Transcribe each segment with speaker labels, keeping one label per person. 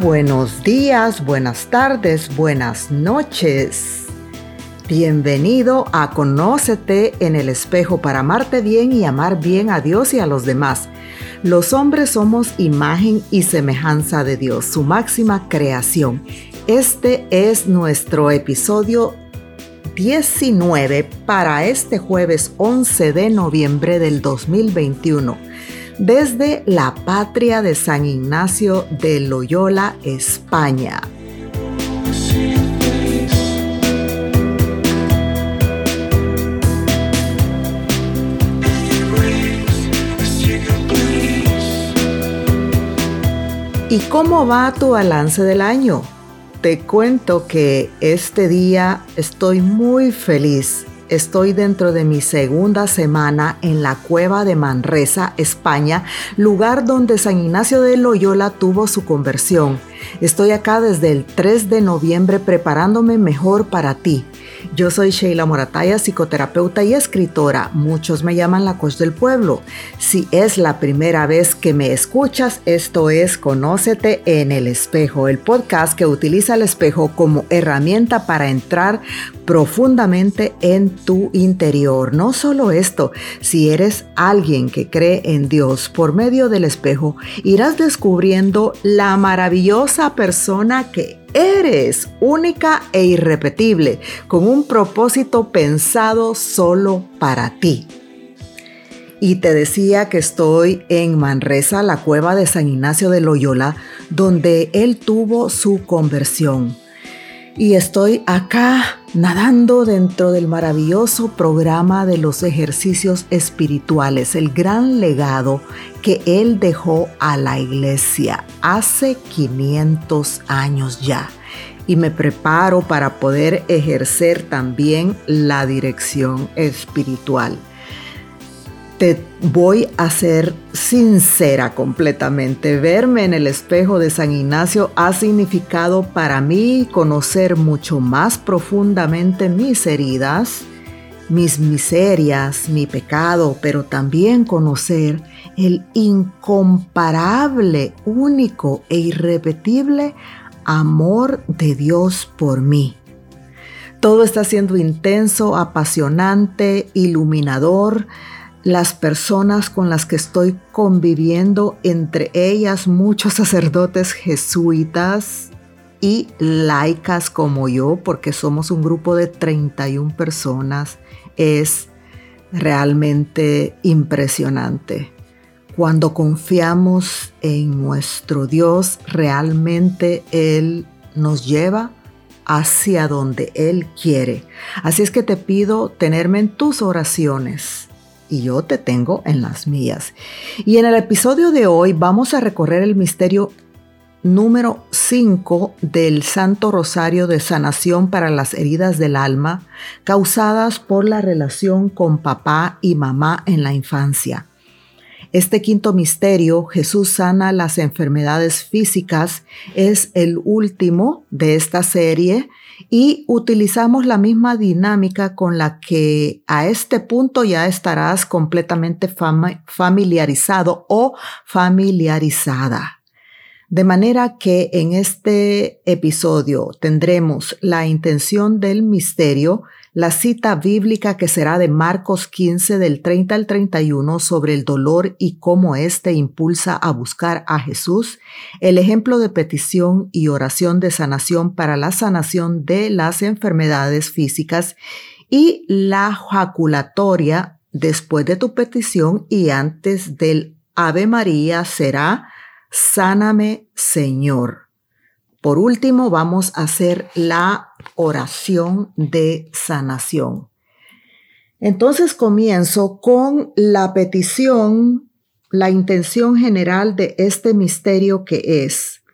Speaker 1: buenos días, buenas tardes, buenas noches. Bienvenido a Conócete en el espejo para amarte bien y amar bien a Dios y a los demás. Los hombres somos imagen y semejanza de Dios, su máxima creación. Este es nuestro episodio 19 para este jueves 11 de noviembre del 2021 desde la patria de San Ignacio de Loyola, España. ¿Y cómo va tu balance del año? Te cuento que este día estoy muy feliz Estoy dentro de mi segunda semana en la cueva de Manresa, España, lugar donde San Ignacio de Loyola tuvo su conversión. Estoy acá desde el 3 de noviembre preparándome mejor para ti. Yo soy Sheila Morataya, psicoterapeuta y escritora. Muchos me llaman la coach del pueblo. Si es la primera vez que me escuchas, esto es Conócete en el espejo, el podcast que utiliza el espejo como herramienta para entrar profundamente en tu interior. No solo esto, si eres alguien que cree en Dios por medio del espejo, irás descubriendo la maravillosa persona que eres, única e irrepetible, con un propósito pensado solo para ti. Y te decía que estoy en Manresa, la cueva de San Ignacio de Loyola, donde él tuvo su conversión y estoy acá nadando dentro del maravilloso programa de los ejercicios espirituales, el gran legado que él dejó a la iglesia hace 500 años ya. Y me preparo para poder ejercer también la dirección espiritual te voy a ser sincera completamente. Verme en el espejo de San Ignacio ha significado para mí conocer mucho más profundamente mis heridas, mis miserias, mi pecado, pero también conocer el incomparable, único e irrepetible amor de Dios por mí. Todo está siendo intenso, apasionante, iluminador, las personas con las que estoy conviviendo, entre ellas muchos sacerdotes jesuitas y laicas como yo, porque somos un grupo de 31 personas, es realmente impresionante. Cuando confiamos en nuestro Dios, realmente Él nos lleva hacia donde Él quiere. Así es que te pido tenerme en tus oraciones y yo te tengo en las mías. Y en el episodio de hoy vamos a recorrer el misterio número 5 del Santo Rosario de Sanación para las Heridas del Alma causadas por la relación con papá y mamá en la infancia. Este quinto misterio, Jesús sana las enfermedades físicas, es el último de esta serie y utilizamos la misma dinámica con la que a este punto ya estarás completamente familiarizado o familiarizada. De manera que en este episodio tendremos la intención del misterio la cita bíblica que será de Marcos 15 del 30 al 31 sobre el dolor y cómo éste impulsa a buscar a Jesús, el ejemplo de petición y oración de sanación para la sanación de las enfermedades físicas y la jaculatoria después de tu petición y antes del Ave María será Sáname Señor. Por último, vamos a hacer la oración de sanación. Entonces comienzo con la petición, la intención general de este misterio que es.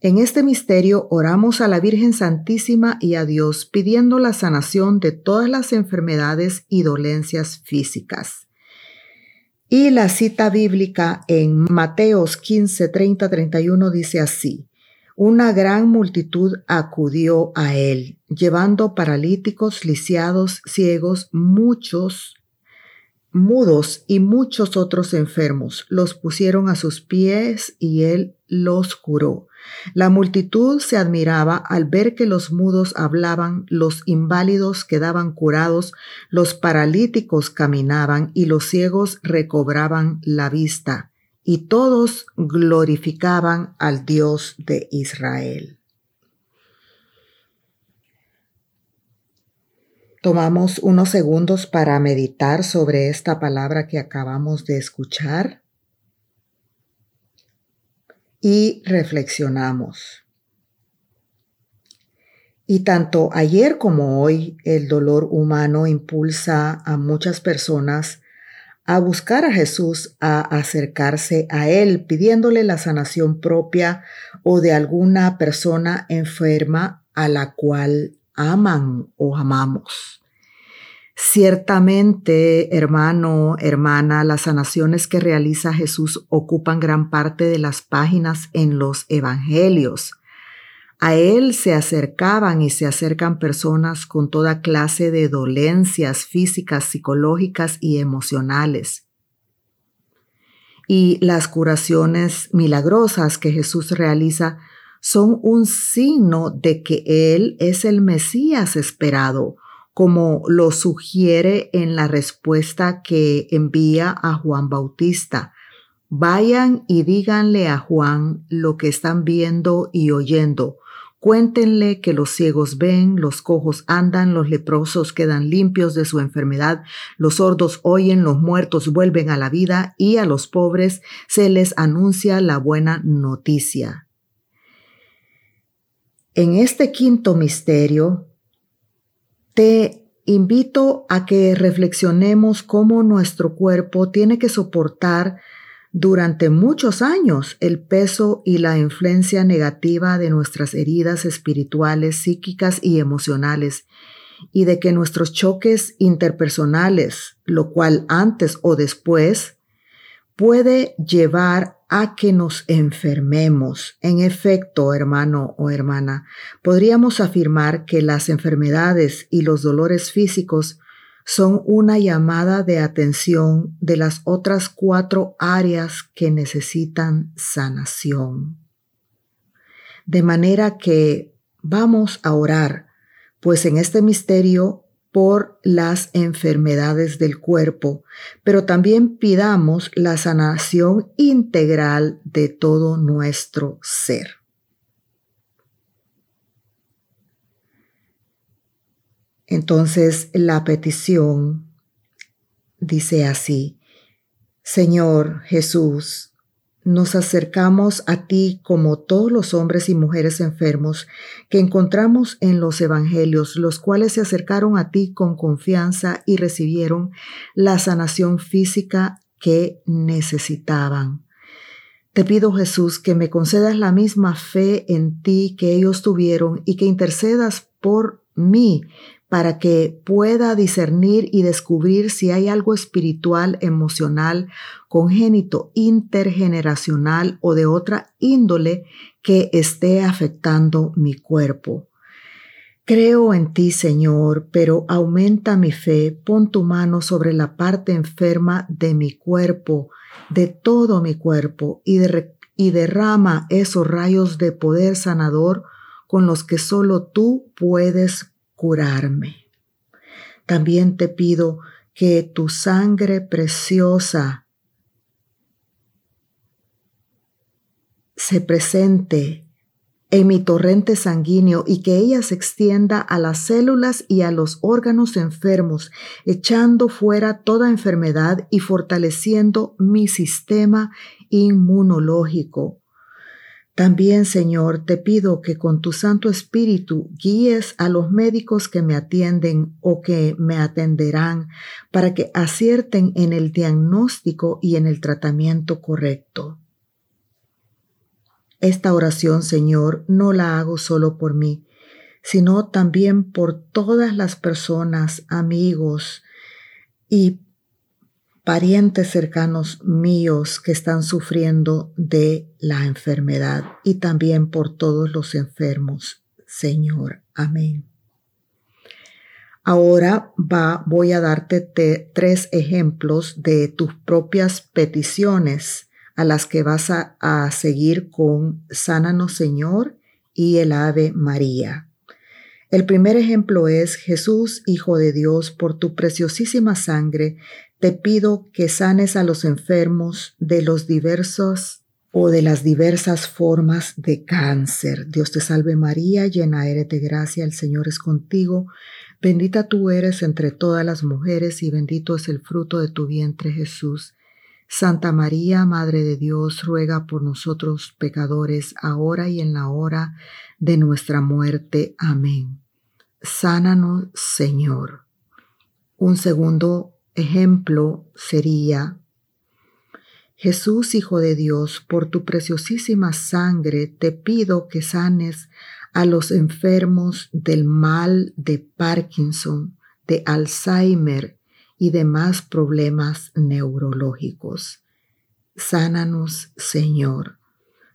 Speaker 1: En este misterio oramos a la Virgen Santísima y a Dios pidiendo la sanación de todas las enfermedades y dolencias físicas. Y la cita bíblica en Mateos 15, 30, 31 dice así una gran multitud acudió a él, llevando paralíticos, lisiados, ciegos, muchos mudos y muchos otros enfermos. Los pusieron a sus pies y él los curó. La multitud se admiraba al ver que los mudos hablaban, los inválidos quedaban curados, los paralíticos caminaban y los ciegos recobraban la vista y todos glorificaban al Dios de Israel. Tomamos unos segundos para meditar sobre esta palabra que acabamos de escuchar y reflexionamos. Y tanto ayer como hoy el dolor humano impulsa a muchas personas a buscar a Jesús, a acercarse a Él, pidiéndole la sanación propia o de alguna persona enferma a la cual aman o amamos. Ciertamente, hermano, hermana, las sanaciones que realiza Jesús ocupan gran parte de las páginas en los evangelios. A él se acercaban y se acercan personas con toda clase de dolencias físicas, psicológicas y emocionales. Y las curaciones milagrosas que Jesús realiza son un signo de que Él es el Mesías esperado, como lo sugiere en la respuesta que envía a Juan Bautista. Vayan y díganle a Juan lo que están viendo y oyendo Cuéntenle que los ciegos ven, los cojos andan, los leprosos quedan limpios de su enfermedad, los sordos oyen, los muertos vuelven a la vida y a los pobres se les anuncia la buena noticia. En este quinto misterio, te invito a que reflexionemos cómo nuestro cuerpo tiene que soportar durante muchos años el peso y la influencia negativa de nuestras heridas espirituales, psíquicas y emocionales, y de que nuestros choques interpersonales, lo cual antes o después, puede llevar a que nos enfermemos. En efecto, hermano o hermana, podríamos afirmar que las enfermedades y los dolores físicos son una llamada de atención de las otras cuatro áreas que necesitan sanación. De manera que vamos a orar, pues en este misterio por las enfermedades del cuerpo, pero también pidamos la sanación integral de todo nuestro ser. Entonces la petición dice así, Señor Jesús, nos acercamos a ti como todos los hombres y mujeres enfermos que encontramos en los evangelios, los cuales se acercaron a ti con confianza y recibieron la sanación física que necesitaban. Te pido, Jesús, que me concedas la misma fe en ti que ellos tuvieron y que intercedas por mí para que pueda discernir y descubrir si hay algo espiritual, emocional, congénito, intergeneracional o de otra índole que esté afectando mi cuerpo. Creo en ti, Señor, pero aumenta mi fe, pon tu mano sobre la parte enferma de mi cuerpo, de todo mi cuerpo, y, derrama esos rayos de poder sanador con los que solo tú puedes curarme. También te pido que tu sangre preciosa se presente en mi torrente sanguíneo y que ella se extienda a las células y a los órganos enfermos, echando fuera toda enfermedad y fortaleciendo mi sistema inmunológico. También, Señor, te pido que con tu Santo Espíritu guíes a los médicos que me atienden o que me atenderán para que acierten en el diagnóstico y en el tratamiento correcto. Esta oración, Señor, no la hago solo por mí, sino también por todas las personas, amigos y parientes cercanos míos que están sufriendo de la enfermedad y también por todos los enfermos, Señor. Amén. Ahora va, voy a darte tres ejemplos de tus propias peticiones a las que vas a, a seguir con Sánanos Señor y el Ave María. El primer ejemplo es Jesús, Hijo de Dios, por tu preciosísima sangre, te pido que sanes a los enfermos de los diversos o de las diversas formas de cáncer. Dios te salve María, llena eres de gracia, el Señor es contigo, bendita tú eres entre todas las mujeres y bendito es el fruto de tu vientre Jesús. Santa María, Madre de Dios, ruega por nosotros pecadores, ahora y en la hora de nuestra muerte. Amén. Sánanos, Señor. Un segundo Ejemplo sería, Jesús Hijo de Dios, por tu preciosísima sangre te pido que sanes a los enfermos del mal de Parkinson, de Alzheimer y demás problemas neurológicos. Sánanos, Señor.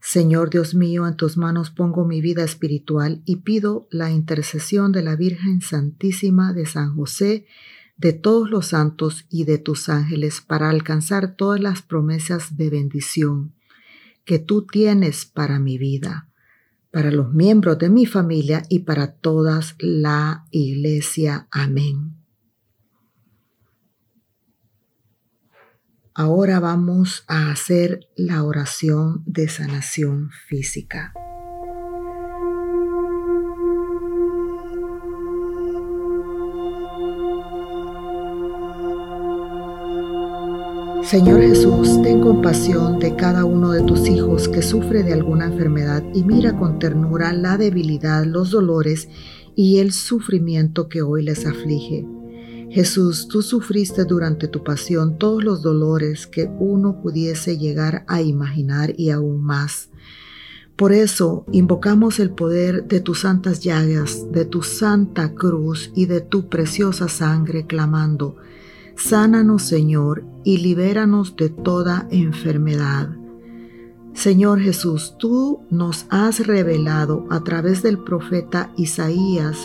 Speaker 1: Señor Dios mío, en tus manos pongo mi vida espiritual y pido la intercesión de la Virgen Santísima de San José, de todos los santos y de tus ángeles para alcanzar todas las promesas de bendición que tú tienes para mi vida, para los miembros de mi familia y para todas la iglesia. Amén. Ahora vamos a hacer la oración de sanación física. Señor Jesús, ten compasión de cada uno de tus hijos que sufre de alguna enfermedad y mira con ternura la debilidad, los dolores y el sufrimiento que hoy les aflige. Jesús, tú sufriste durante tu pasión todos los dolores que uno pudiese llegar a imaginar y aún más. Por eso invocamos el poder de tus santas llagas, de tu santa cruz y de tu preciosa sangre, clamando, Sánanos Señor y libéranos de toda enfermedad. Señor Jesús, tú nos has revelado a través del profeta Isaías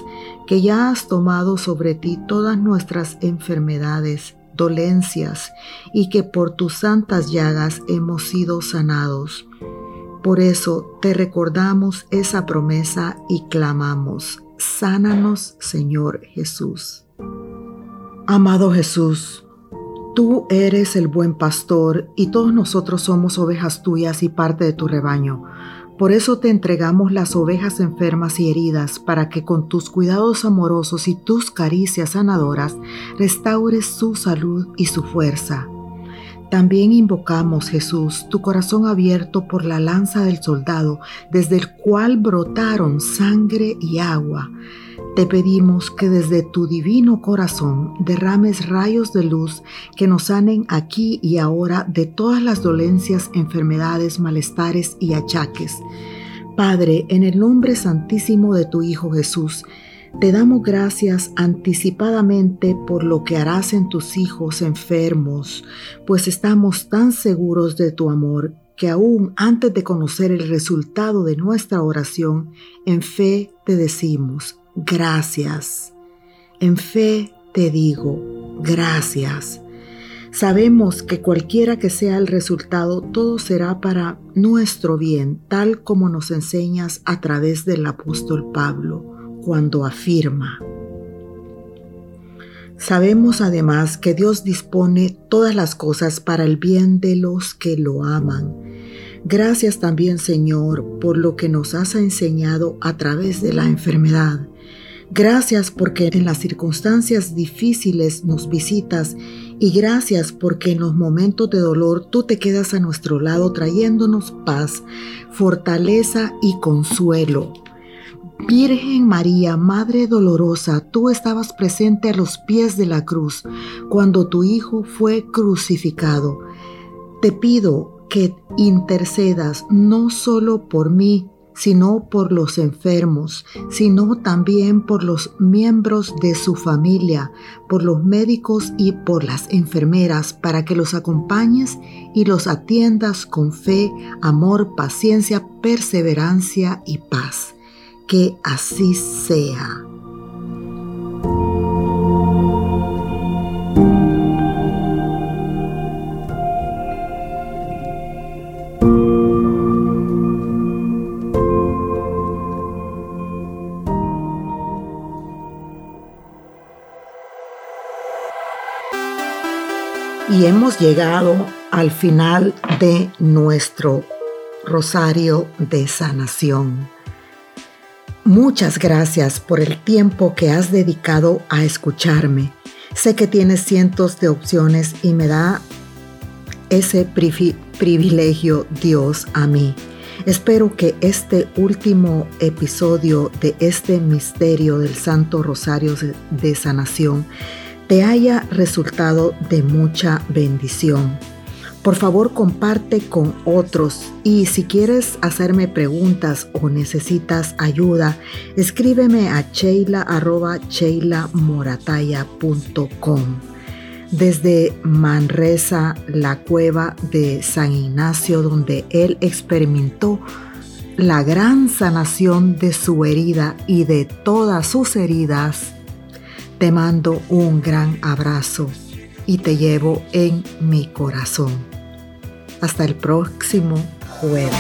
Speaker 1: que ya has tomado sobre ti todas nuestras enfermedades, dolencias, y que por tus santas llagas hemos sido sanados. Por eso te recordamos esa promesa y clamamos, sánanos Señor Jesús. Amado Jesús, Tú eres el buen pastor y todos nosotros somos ovejas tuyas y parte de tu rebaño. Por eso te entregamos las ovejas enfermas y heridas, para que con tus cuidados amorosos y tus caricias sanadoras restaures su salud y su fuerza. También invocamos, Jesús, tu corazón abierto por la lanza del soldado, desde el cual brotaron sangre y agua. Te pedimos que desde tu divino corazón derrames rayos de luz que nos sanen aquí y ahora de todas las dolencias, enfermedades, malestares y achaques. Padre, en el nombre santísimo de tu Hijo Jesús, te damos gracias anticipadamente por lo que harás en tus hijos enfermos, pues estamos tan seguros de tu amor que aún antes de conocer el resultado de nuestra oración, en fe te decimos, gracias. En fe te digo, gracias. Sabemos que cualquiera que sea el resultado, todo será para nuestro bien, tal como nos enseñas a través del apóstol Pablo, cuando afirma. Sabemos además que Dios dispone todas las cosas para el bien de los que lo aman. Gracias también Señor por lo que nos has enseñado a través de la enfermedad Gracias porque en las circunstancias difíciles nos visitas y gracias porque en los momentos de dolor tú te quedas a nuestro lado trayéndonos paz, fortaleza y consuelo. Virgen María, Madre Dolorosa, tú estabas presente a los pies de la cruz cuando tu Hijo fue crucificado. Te pido que intercedas no solo por mí, sino por los enfermos, sino también por los miembros de su familia, por los médicos y por las enfermeras, para que los acompañes y los atiendas con fe, amor, paciencia, perseverancia y paz. Que así sea. hemos llegado al final de nuestro Rosario de Sanación. Muchas gracias por el tiempo que has dedicado a escucharme. Sé que tienes cientos de opciones y me da ese privilegio Dios a mí. Espero que este último episodio de este misterio del Santo Rosario de Sanación haya resultado de mucha bendición. Por favor, comparte con otros y si quieres hacerme preguntas o necesitas ayuda, escríbeme a com Desde Manresa, la cueva de San Ignacio donde él experimentó la gran sanación de su herida y de todas sus heridas, te mando un gran abrazo y te llevo en mi corazón. Hasta el próximo jueves.